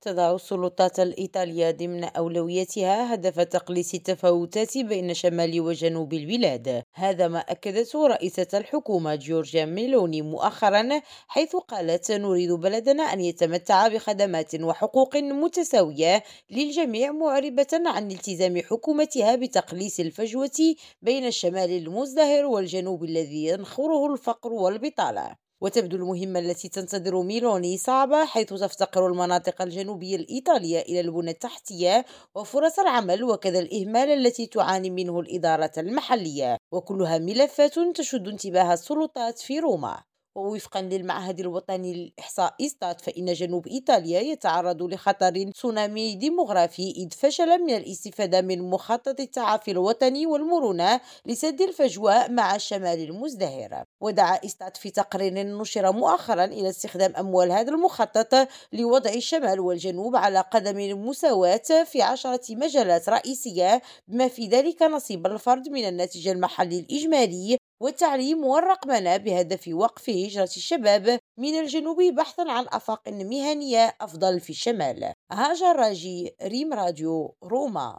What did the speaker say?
تضع السلطات الإيطالية ضمن أولوياتها هدف تقليص التفاوتات بين شمال وجنوب البلاد. هذا ما أكدته رئيسة الحكومة جورجيا ميلوني مؤخرا حيث قالت نريد بلدنا أن يتمتع بخدمات وحقوق متساوية للجميع معربة عن التزام حكومتها بتقليص الفجوة بين الشمال المزدهر والجنوب الذي ينخره الفقر والبطالة. وتبدو المهمة التي تنتظر ميلوني صعبة حيث تفتقر المناطق الجنوبية الإيطالية إلى البنى التحتية وفرص العمل وكذا الإهمال التي تعاني منه الإدارة المحلية وكلها ملفات تشد انتباه السلطات في روما. ووفقا للمعهد الوطني للإحصاء إستات فإن جنوب إيطاليا يتعرض لخطر تسونامي ديموغرافي إذ فشل من الاستفادة من مخطط التعافي الوطني والمرونة لسد الفجوة مع الشمال المزدهر. ودعا إستات في تقرير نشر مؤخرا إلى استخدام أموال هذا المخطط لوضع الشمال والجنوب على قدم المساواة في عشرة مجالات رئيسية بما في ذلك نصيب الفرد من الناتج المحلي الإجمالي والتعليم والرقمنة بهدف وقف هجرة الشباب من الجنوب بحثا عن أفاق مهنية أفضل في الشمال. هاجر راجي ريم راديو روما.